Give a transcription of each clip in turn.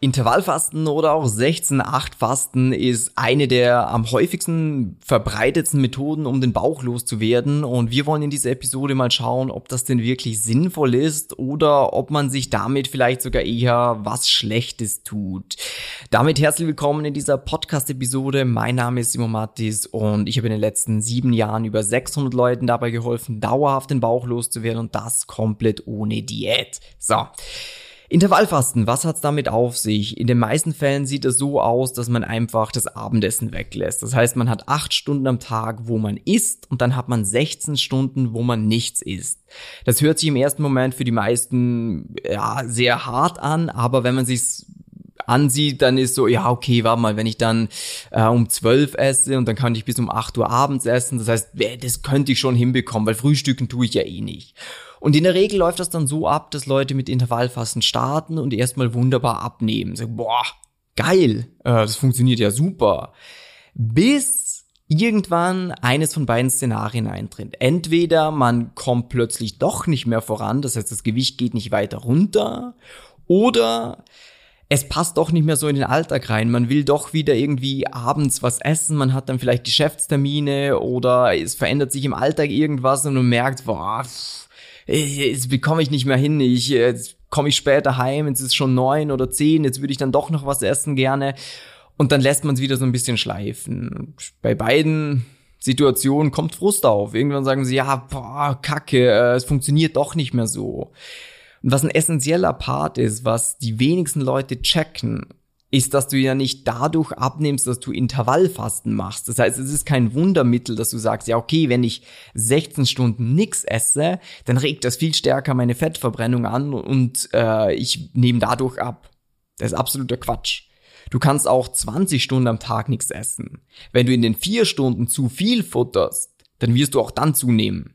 Intervallfasten oder auch 16-8-Fasten ist eine der am häufigsten verbreitetsten Methoden, um den Bauch loszuwerden. Und wir wollen in dieser Episode mal schauen, ob das denn wirklich sinnvoll ist oder ob man sich damit vielleicht sogar eher was Schlechtes tut. Damit herzlich willkommen in dieser Podcast-Episode. Mein Name ist Simon Mattis und ich habe in den letzten sieben Jahren über 600 Leuten dabei geholfen, dauerhaft den Bauch loszuwerden und das komplett ohne Diät. So. Intervallfasten, was hat's damit auf sich? In den meisten Fällen sieht es so aus, dass man einfach das Abendessen weglässt. Das heißt, man hat acht Stunden am Tag, wo man isst und dann hat man 16 Stunden, wo man nichts isst. Das hört sich im ersten Moment für die meisten ja sehr hart an, aber wenn man sich's ansieht, dann ist so, ja, okay, warte mal, wenn ich dann äh, um zwölf esse und dann kann ich bis um acht Uhr abends essen, das heißt, das könnte ich schon hinbekommen, weil Frühstücken tue ich ja eh nicht. Und in der Regel läuft das dann so ab, dass Leute mit Intervallfasten starten und erstmal wunderbar abnehmen. Sagen, boah, geil, äh, das funktioniert ja super. Bis irgendwann eines von beiden Szenarien eintritt. Entweder man kommt plötzlich doch nicht mehr voran, das heißt, das Gewicht geht nicht weiter runter, oder es passt doch nicht mehr so in den Alltag rein. Man will doch wieder irgendwie abends was essen, man hat dann vielleicht Geschäftstermine oder es verändert sich im Alltag irgendwas und man merkt, boah, jetzt bekomme ich nicht mehr hin, ich, jetzt komme ich später heim, jetzt ist schon neun oder zehn, jetzt würde ich dann doch noch was essen gerne. Und dann lässt man es wieder so ein bisschen schleifen. Bei beiden Situationen kommt Frust auf. Irgendwann sagen sie, ja, boah, kacke, äh, es funktioniert doch nicht mehr so. Und was ein essentieller Part ist, was die wenigsten Leute checken, ist, dass du ja nicht dadurch abnimmst, dass du Intervallfasten machst. Das heißt, es ist kein Wundermittel, dass du sagst, ja, okay, wenn ich 16 Stunden nix esse, dann regt das viel stärker meine Fettverbrennung an und äh, ich nehme dadurch ab. Das ist absoluter Quatsch. Du kannst auch 20 Stunden am Tag nichts essen. Wenn du in den vier Stunden zu viel futterst, dann wirst du auch dann zunehmen.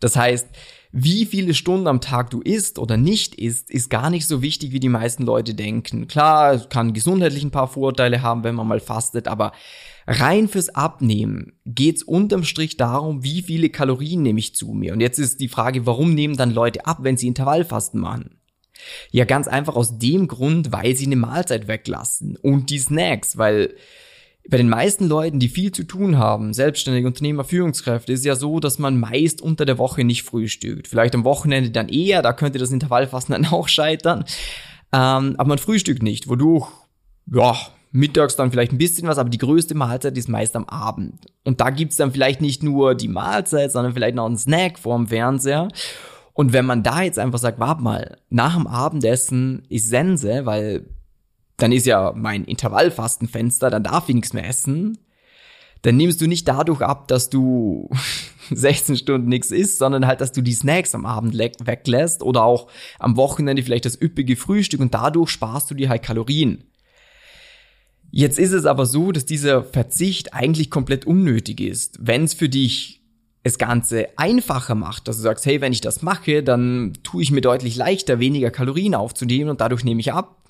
Das heißt, wie viele Stunden am Tag du isst oder nicht isst, ist gar nicht so wichtig, wie die meisten Leute denken. Klar, es kann gesundheitlich ein paar Vorteile haben, wenn man mal fastet, aber rein fürs Abnehmen geht's unterm Strich darum, wie viele Kalorien nehme ich zu mir. Und jetzt ist die Frage, warum nehmen dann Leute ab, wenn sie Intervallfasten machen? Ja, ganz einfach aus dem Grund, weil sie eine Mahlzeit weglassen und die Snacks, weil bei den meisten Leuten, die viel zu tun haben, selbstständige Unternehmer, Führungskräfte, ist ja so, dass man meist unter der Woche nicht frühstückt. Vielleicht am Wochenende dann eher, da könnte das Intervallfasten dann auch scheitern. Ähm, aber man frühstückt nicht, wodurch, ja, mittags dann vielleicht ein bisschen was, aber die größte Mahlzeit ist meist am Abend. Und da gibt's dann vielleicht nicht nur die Mahlzeit, sondern vielleicht noch einen Snack vorm Fernseher. Und wenn man da jetzt einfach sagt, warte mal, nach dem Abendessen ist Sense, weil dann ist ja mein Intervallfastenfenster, dann darf ich nichts mehr essen, dann nimmst du nicht dadurch ab, dass du 16 Stunden nichts isst, sondern halt, dass du die Snacks am Abend weglässt oder auch am Wochenende vielleicht das üppige Frühstück und dadurch sparst du dir halt Kalorien. Jetzt ist es aber so, dass dieser Verzicht eigentlich komplett unnötig ist. Wenn es für dich das Ganze einfacher macht, dass du sagst, hey, wenn ich das mache, dann tue ich mir deutlich leichter, weniger Kalorien aufzunehmen und dadurch nehme ich ab,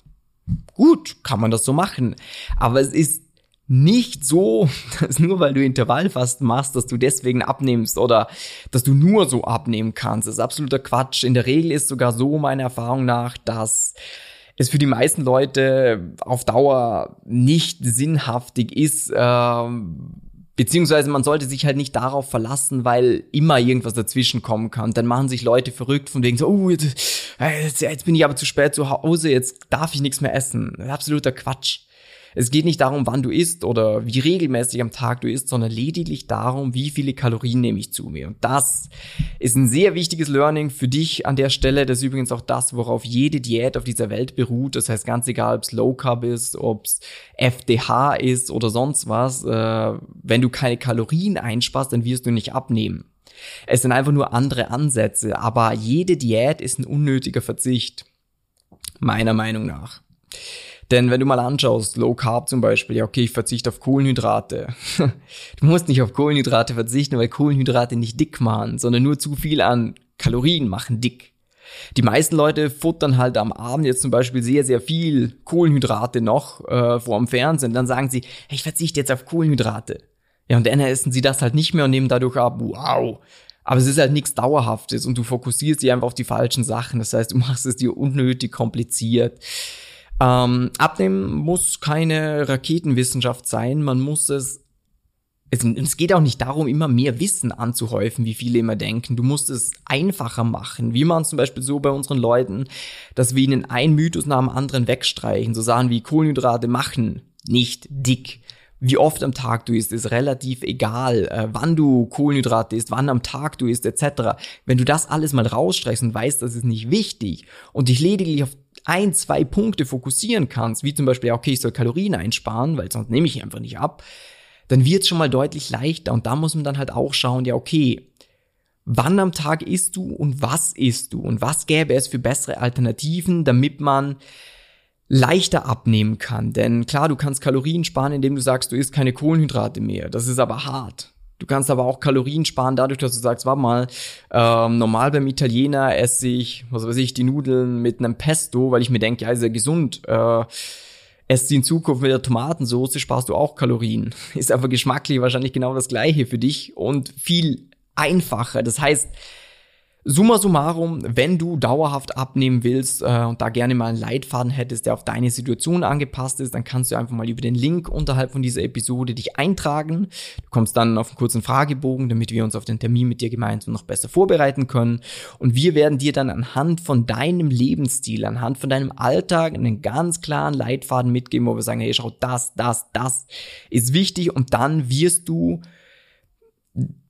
Gut, kann man das so machen. Aber es ist nicht so, dass nur weil du Intervallfasten machst, dass du deswegen abnimmst oder dass du nur so abnehmen kannst. Das ist absoluter Quatsch. In der Regel ist sogar so meiner Erfahrung nach, dass es für die meisten Leute auf Dauer nicht sinnhaftig ist, ähm, Beziehungsweise man sollte sich halt nicht darauf verlassen, weil immer irgendwas dazwischen kommen kann. Dann machen sich Leute verrückt von wegen so, oh, jetzt, jetzt, jetzt bin ich aber zu spät zu Hause, jetzt darf ich nichts mehr essen. Absoluter Quatsch. Es geht nicht darum, wann du isst oder wie regelmäßig am Tag du isst, sondern lediglich darum, wie viele Kalorien nehme ich zu mir. Und das ist ein sehr wichtiges Learning für dich an der Stelle. Das ist übrigens auch das, worauf jede Diät auf dieser Welt beruht. Das heißt, ganz egal, ob es Low Carb ist, ob es FDH ist oder sonst was, äh, wenn du keine Kalorien einsparst, dann wirst du nicht abnehmen. Es sind einfach nur andere Ansätze, aber jede Diät ist ein unnötiger Verzicht. meiner Meinung nach. Denn wenn du mal anschaust, Low Carb zum Beispiel, ja okay, ich verzichte auf Kohlenhydrate. du musst nicht auf Kohlenhydrate verzichten, weil Kohlenhydrate nicht dick machen, sondern nur zu viel an Kalorien machen dick. Die meisten Leute futtern halt am Abend jetzt zum Beispiel sehr, sehr viel Kohlenhydrate noch äh, vor dem Fernsehen. Dann sagen sie, hey, ich verzichte jetzt auf Kohlenhydrate. Ja, und dann essen sie das halt nicht mehr und nehmen dadurch ab, wow. Aber es ist halt nichts Dauerhaftes und du fokussierst dich einfach auf die falschen Sachen. Das heißt, du machst es dir unnötig kompliziert. Ähm, abnehmen muss keine Raketenwissenschaft sein. Man muss es es, es geht auch nicht darum, immer mehr Wissen anzuhäufen, wie viele immer denken. Du musst es einfacher machen. Wir machen zum Beispiel so bei unseren Leuten, dass wir ihnen ein Mythos nach dem anderen wegstreichen. So Sachen wie Kohlenhydrate machen nicht dick. Wie oft am Tag du isst, ist relativ egal. Äh, wann du Kohlenhydrate isst, wann am Tag du isst, etc. Wenn du das alles mal rausstreichst und weißt, das ist nicht wichtig und dich lediglich auf ein, zwei Punkte fokussieren kannst, wie zum Beispiel, okay, ich soll Kalorien einsparen, weil sonst nehme ich einfach nicht ab, dann wird es schon mal deutlich leichter. Und da muss man dann halt auch schauen, ja, okay, wann am Tag isst du und was isst du und was gäbe es für bessere Alternativen, damit man leichter abnehmen kann. Denn klar, du kannst Kalorien sparen, indem du sagst, du isst keine Kohlenhydrate mehr. Das ist aber hart. Du kannst aber auch Kalorien sparen, dadurch, dass du sagst, warte mal, ähm, normal beim Italiener esse ich, was weiß ich, die Nudeln mit einem Pesto, weil ich mir denke, ja, ist ja gesund. Äh, Esst sie in Zukunft mit der Tomatensauce, sparst du auch Kalorien. Ist aber geschmacklich wahrscheinlich genau das gleiche für dich und viel einfacher. Das heißt, Summa summarum, wenn du dauerhaft abnehmen willst äh, und da gerne mal einen Leitfaden hättest, der auf deine Situation angepasst ist, dann kannst du einfach mal über den Link unterhalb von dieser Episode dich eintragen. Du kommst dann auf einen kurzen Fragebogen, damit wir uns auf den Termin mit dir gemeinsam noch besser vorbereiten können. Und wir werden dir dann anhand von deinem Lebensstil, anhand von deinem Alltag einen ganz klaren Leitfaden mitgeben, wo wir sagen, hey, schau, das, das, das ist wichtig und dann wirst du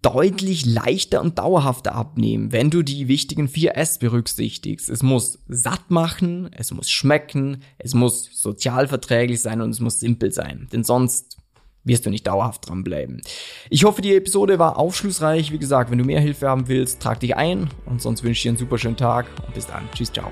deutlich leichter und dauerhafter abnehmen, wenn du die wichtigen vier S berücksichtigst. Es muss satt machen, es muss schmecken, es muss sozialverträglich sein und es muss simpel sein. Denn sonst wirst du nicht dauerhaft dranbleiben. Ich hoffe, die Episode war aufschlussreich. Wie gesagt, wenn du mehr Hilfe haben willst, trag dich ein und sonst wünsche ich dir einen super schönen Tag und bis dann. Tschüss, ciao.